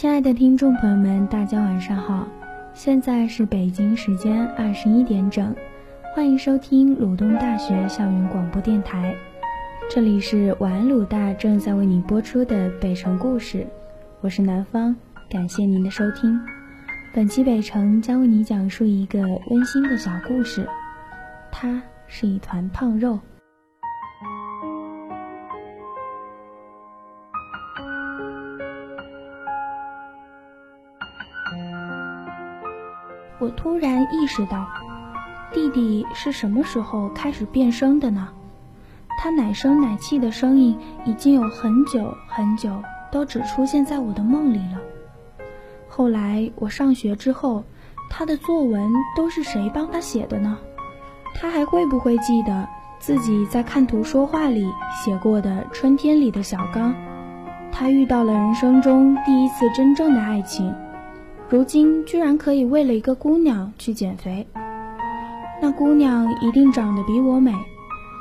亲爱的听众朋友们，大家晚上好，现在是北京时间二十一点整，欢迎收听鲁东大学校园广播电台，这里是晚安鲁大正在为你播出的北城故事，我是南方，感谢您的收听。本期北城将为你讲述一个温馨的小故事，它是一团胖肉。我突然意识到，弟弟是什么时候开始变声的呢？他奶声奶气的声音已经有很久很久都只出现在我的梦里了。后来我上学之后，他的作文都是谁帮他写的呢？他还会不会记得自己在看图说话里写过的春天里的小刚？他遇到了人生中第一次真正的爱情。如今居然可以为了一个姑娘去减肥，那姑娘一定长得比我美，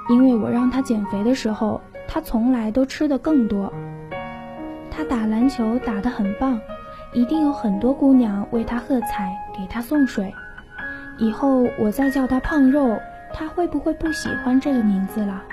因为我让她减肥的时候，她从来都吃的更多。她打篮球打得很棒，一定有很多姑娘为她喝彩，给她送水。以后我再叫她胖肉，她会不会不喜欢这个名字了？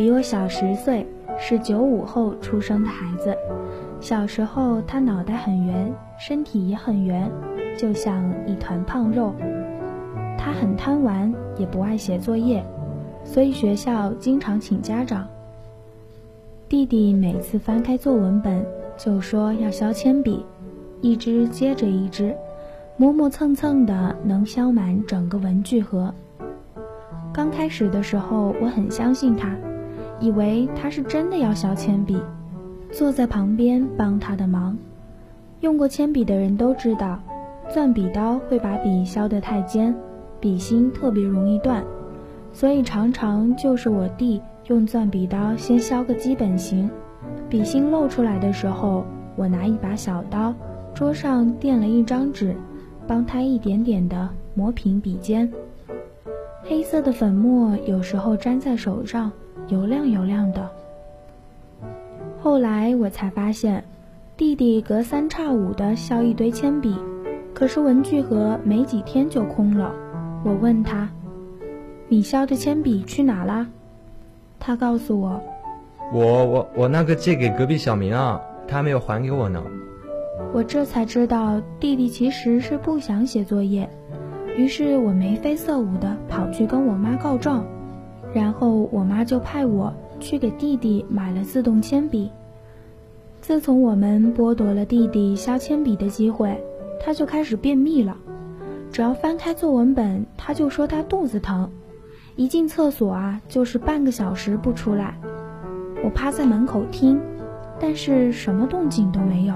比我小十岁，是九五后出生的孩子。小时候他脑袋很圆，身体也很圆，就像一团胖肉。他很贪玩，也不爱写作业，所以学校经常请家长。弟弟每次翻开作文本，就说要削铅笔，一支接着一支，磨磨蹭蹭的，能削满整个文具盒。刚开始的时候，我很相信他，以为他是真的要削铅笔，坐在旁边帮他的忙。用过铅笔的人都知道，钻笔刀会把笔削得太尖，笔芯特别容易断，所以常常就是我弟用钻笔刀先削个基本型，笔芯露出来的时候，我拿一把小刀，桌上垫了一张纸，帮他一点点的磨平笔尖。黑色的粉末有时候粘在手上，油亮油亮的。后来我才发现，弟弟隔三差五的削一堆铅笔，可是文具盒没几天就空了。我问他：“你削的铅笔去哪啦？”他告诉我：“我我我那个借给隔壁小明啊，他还没有还给我呢。”我这才知道，弟弟其实是不想写作业。于是我眉飞色舞的跑去跟我妈告状，然后我妈就派我去给弟弟买了自动铅笔。自从我们剥夺了弟弟削铅笔的机会，他就开始便秘了。只要翻开作文本，他就说他肚子疼，一进厕所啊就是半个小时不出来。我趴在门口听，但是什么动静都没有。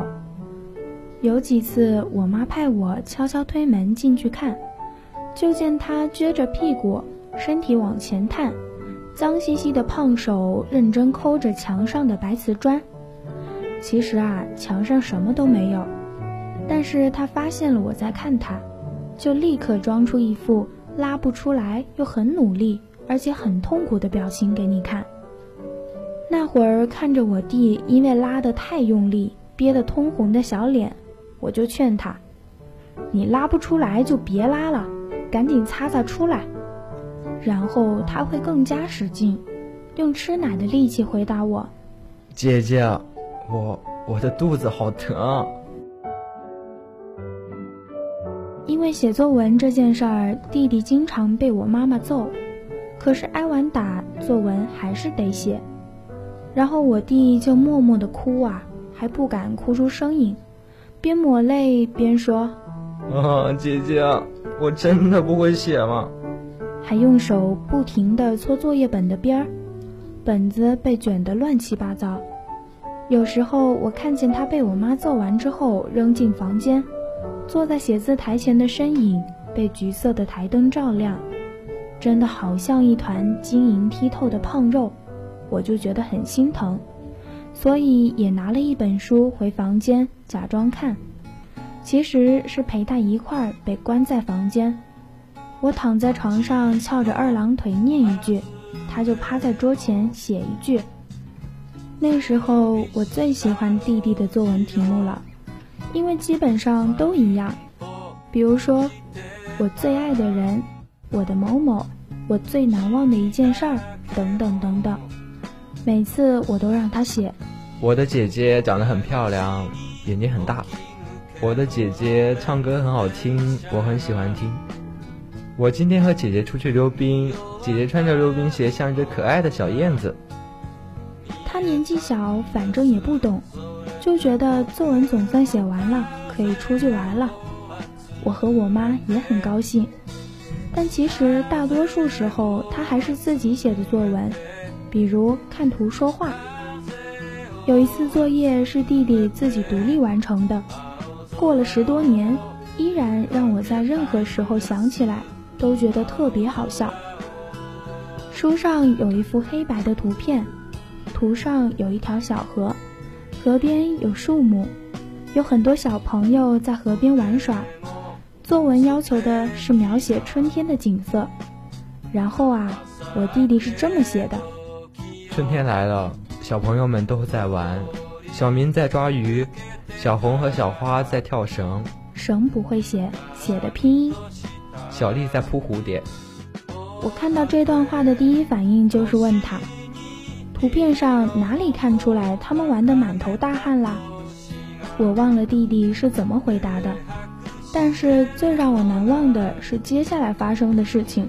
有几次我妈派我悄悄推门进去看。就见他撅着屁股，身体往前探，脏兮兮的胖手认真抠着墙上的白瓷砖。其实啊，墙上什么都没有，但是他发现了我在看他，就立刻装出一副拉不出来又很努力，而且很痛苦的表情给你看。那会儿看着我弟因为拉得太用力，憋得通红的小脸，我就劝他：“你拉不出来就别拉了。”赶紧擦擦出来，然后他会更加使劲，用吃奶的力气回答我：“姐姐，我我的肚子好疼。”因为写作文这件事儿，弟弟经常被我妈妈揍，可是挨完打，作文还是得写。然后我弟就默默的哭啊，还不敢哭出声音，边抹泪边说：“啊，姐姐。”我真的不会写吗？还用手不停地搓作业本的边儿，本子被卷得乱七八糟。有时候我看见他被我妈揍完之后扔进房间，坐在写字台前的身影被橘色的台灯照亮，真的好像一团晶莹剔透的胖肉，我就觉得很心疼，所以也拿了一本书回房间假装看，其实是陪他一块儿被关在房间。我躺在床上翘着二郎腿念一句，他就趴在桌前写一句。那时候我最喜欢弟弟的作文题目了，因为基本上都一样，比如说我最爱的人。我的某某，我最难忘的一件事儿，等等等等，每次我都让他写。我的姐姐长得很漂亮，眼睛很大。我的姐姐唱歌很好听，我很喜欢听。我今天和姐姐出去溜冰，姐姐穿着溜冰鞋，像一只可爱的小燕子。她年纪小，反正也不懂，就觉得作文总算写完了，可以出去玩了。我和我妈也很高兴。但其实大多数时候，他还是自己写的作文，比如看图说话。有一次作业是弟弟自己独立完成的，过了十多年，依然让我在任何时候想起来都觉得特别好笑。书上有一幅黑白的图片，图上有一条小河，河边有树木，有很多小朋友在河边玩耍。作文要求的是描写春天的景色，然后啊，我弟弟是这么写的：春天来了，小朋友们都在玩，小明在抓鱼，小红和小花在跳绳，绳不会写，写的拼音。小丽在扑蝴蝶。我看到这段话的第一反应就是问他：图片上哪里看出来他们玩的满头大汗啦？我忘了弟弟是怎么回答的。但是最让我难忘的是接下来发生的事情，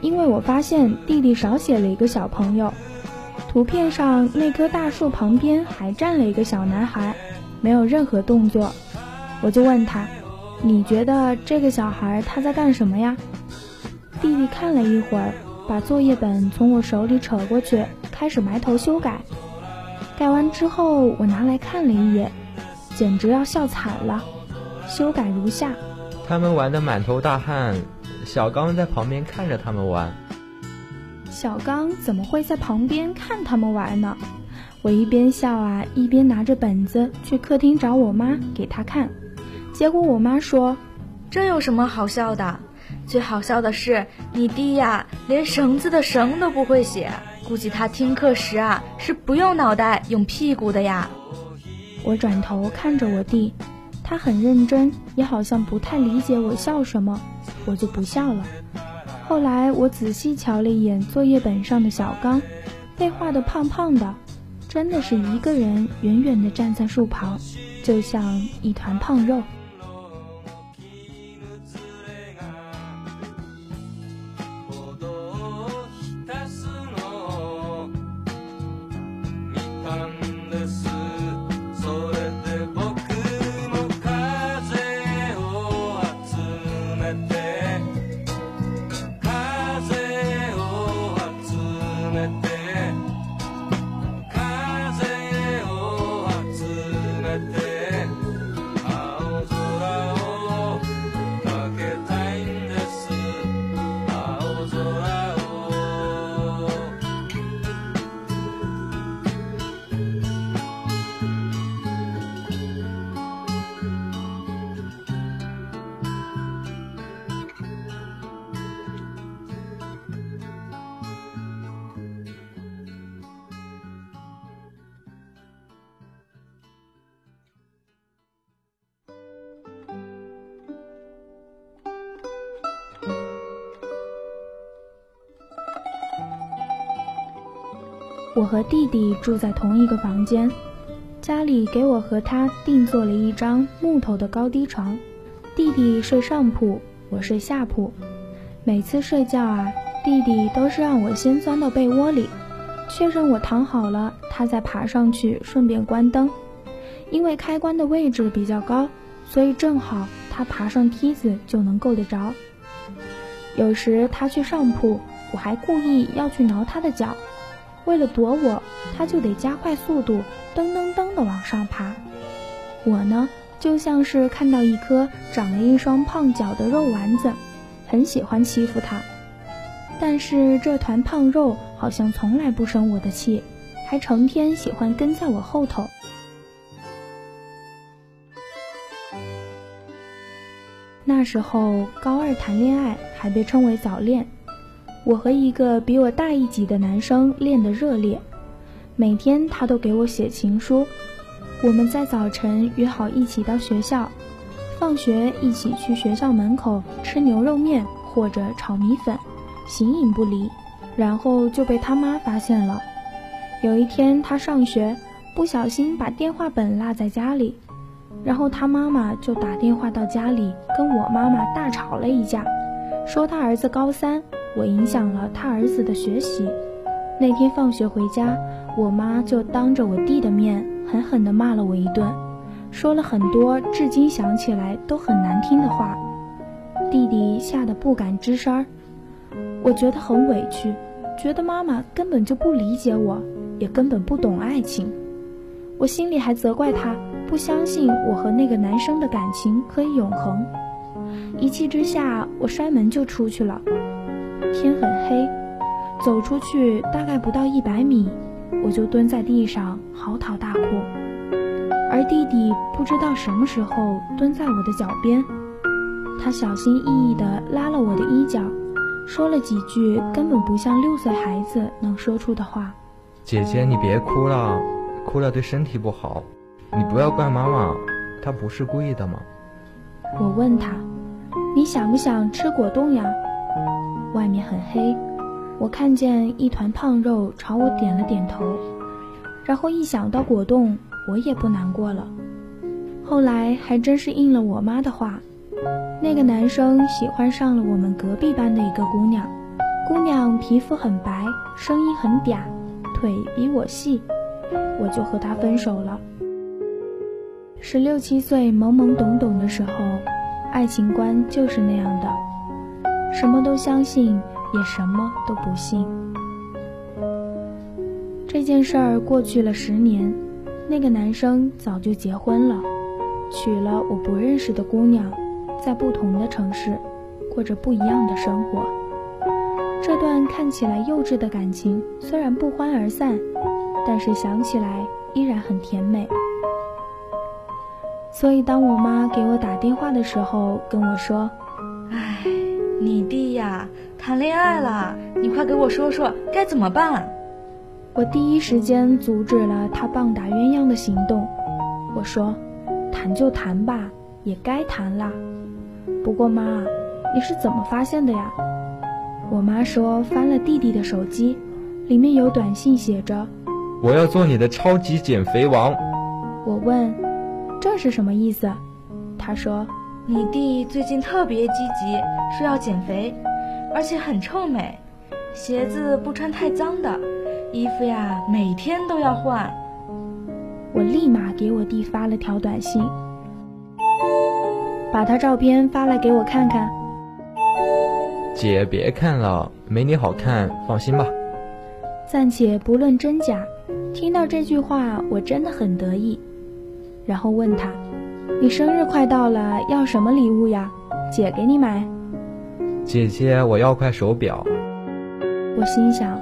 因为我发现弟弟少写了一个小朋友，图片上那棵大树旁边还站了一个小男孩，没有任何动作。我就问他：“你觉得这个小孩他在干什么呀？”弟弟看了一会儿，把作业本从我手里扯过去，开始埋头修改。改完之后，我拿来看了一眼，简直要笑惨了。修改如下：他们玩的满头大汗，小刚在旁边看着他们玩。小刚怎么会在旁边看他们玩呢？我一边笑啊，一边拿着本子去客厅找我妈给他看。结果我妈说：“这有什么好笑的？最好笑的是你弟呀，连绳子的绳都不会写，估计他听课时啊是不用脑袋用屁股的呀。”我转头看着我弟。他很认真，也好像不太理解我笑什么，我就不笑了。后来我仔细瞧了一眼作业本上的小刚，被画的胖胖的，真的是一个人远远的站在树旁，就像一团胖肉。我和弟弟住在同一个房间，家里给我和他定做了一张木头的高低床，弟弟睡上铺，我睡下铺。每次睡觉啊，弟弟都是让我先钻到被窝里，确认我躺好了，他再爬上去，顺便关灯。因为开关的位置比较高，所以正好他爬上梯子就能够得着。有时他去上铺，我还故意要去挠他的脚。为了躲我，他就得加快速度，噔噔噔地往上爬。我呢，就像是看到一颗长了一双胖脚的肉丸子，很喜欢欺负它。但是这团胖肉好像从来不生我的气，还成天喜欢跟在我后头。那时候高二谈恋爱还被称为早恋，我和一个比我大一级的男生恋得热烈，每天他都给我写情书。我们在早晨约好一起到学校，放学一起去学校门口吃牛肉面或者炒米粉，形影不离。然后就被他妈发现了。有一天他上学不小心把电话本落在家里，然后他妈妈就打电话到家里跟我妈妈大吵了一架，说他儿子高三，我影响了他儿子的学习。那天放学回家，我妈就当着我弟的面。狠狠地骂了我一顿，说了很多至今想起来都很难听的话。弟弟吓得不敢吱声儿，我觉得很委屈，觉得妈妈根本就不理解我，也根本不懂爱情。我心里还责怪他不相信我和那个男生的感情可以永恒。一气之下，我摔门就出去了。天很黑，走出去大概不到一百米。我就蹲在地上嚎啕大哭，而弟弟不知道什么时候蹲在我的脚边，他小心翼翼地拉了我的衣角，说了几句根本不像六岁孩子能说出的话：“姐姐，你别哭了，哭了对身体不好，你不要怪妈妈，她不是故意的嘛。”我问他：“你想不想吃果冻呀？”外面很黑。我看见一团胖肉朝我点了点头，然后一想到果冻，我也不难过了。后来还真是应了我妈的话，那个男生喜欢上了我们隔壁班的一个姑娘，姑娘皮肤很白，声音很嗲，腿比我细，我就和他分手了。十六七岁懵懵懂懂的时候，爱情观就是那样的，什么都相信。也什么都不信。这件事儿过去了十年，那个男生早就结婚了，娶了我不认识的姑娘，在不同的城市，过着不一样的生活。这段看起来幼稚的感情虽然不欢而散，但是想起来依然很甜美。所以当我妈给我打电话的时候，跟我说：“，你弟呀。”谈恋爱了，你快给我说说该怎么办。我第一时间阻止了他棒打鸳鸯的行动。我说：“谈就谈吧，也该谈啦。不过妈，你是怎么发现的呀？”我妈说翻了弟弟的手机，里面有短信写着：“我要做你的超级减肥王。”我问：“这是什么意思？”他说：“你弟最近特别积极，说要减肥。”而且很臭美，鞋子不穿太脏的，衣服呀每天都要换。我立马给我弟发了条短信，把他照片发来给我看看。姐别看了，没你好看，放心吧。暂且不论真假，听到这句话我真的很得意。然后问他：“你生日快到了，要什么礼物呀？姐给你买。”姐姐，我要块手表。我心想，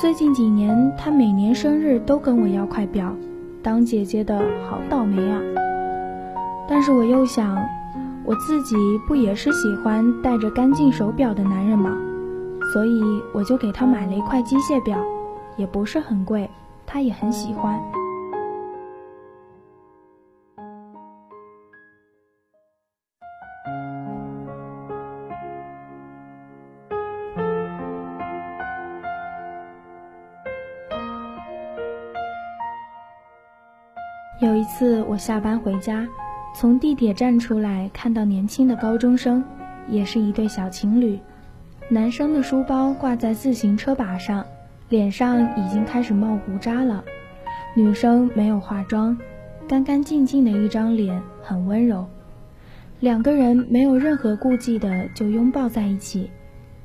最近几年他每年生日都跟我要块表，当姐姐的好倒霉啊。但是我又想，我自己不也是喜欢戴着干净手表的男人吗？所以我就给他买了一块机械表，也不是很贵，他也很喜欢。次，我下班回家，从地铁站出来，看到年轻的高中生，也是一对小情侣。男生的书包挂在自行车把上，脸上已经开始冒胡渣了。女生没有化妆，干干净净的一张脸，很温柔。两个人没有任何顾忌的就拥抱在一起，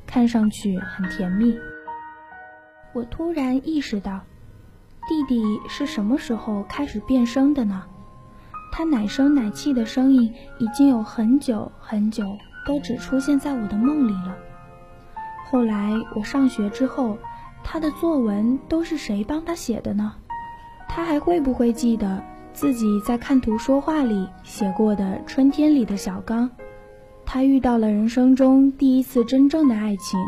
看上去很甜蜜。我突然意识到。弟弟是什么时候开始变声的呢？他奶声奶气的声音已经有很久很久都只出现在我的梦里了。后来我上学之后，他的作文都是谁帮他写的呢？他还会不会记得自己在看图说话里写过的《春天里的小刚》？他遇到了人生中第一次真正的爱情，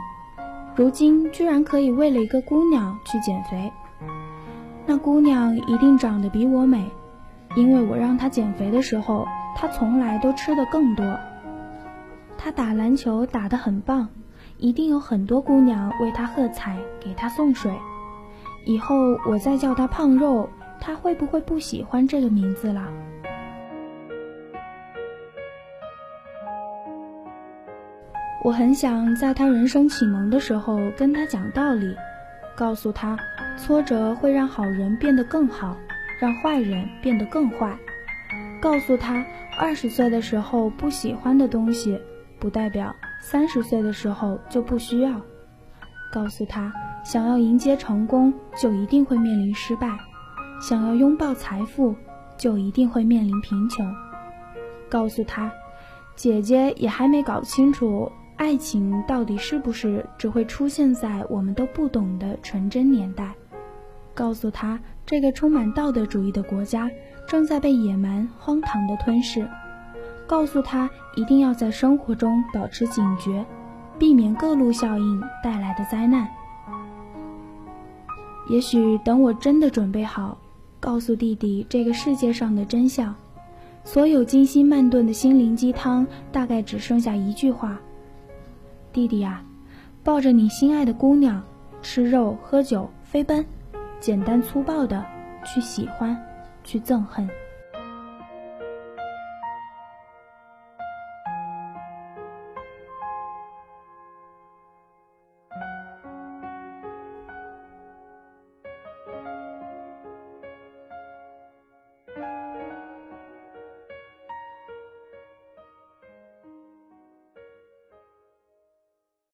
如今居然可以为了一个姑娘去减肥。那姑娘一定长得比我美，因为我让她减肥的时候，她从来都吃的更多。她打篮球打得很棒，一定有很多姑娘为她喝彩，给她送水。以后我再叫她胖肉，她会不会不喜欢这个名字了？我很想在他人生启蒙的时候跟他讲道理，告诉他，挫折会让好人变得更好，让坏人变得更坏。告诉他，二十岁的时候不喜欢的东西，不代表三十岁的时候就不需要。告诉他，想要迎接成功，就一定会面临失败；想要拥抱财富，就一定会面临贫穷。告诉他，姐姐也还没搞清楚。爱情到底是不是只会出现在我们都不懂的纯真年代？告诉他，这个充满道德主义的国家正在被野蛮荒唐的吞噬。告诉他，一定要在生活中保持警觉，避免各路效应带来的灾难。也许等我真的准备好，告诉弟弟这个世界上的真相，所有精心慢炖的心灵鸡汤，大概只剩下一句话。弟弟呀，抱着你心爱的姑娘，吃肉喝酒飞奔，简单粗暴的去喜欢，去憎恨。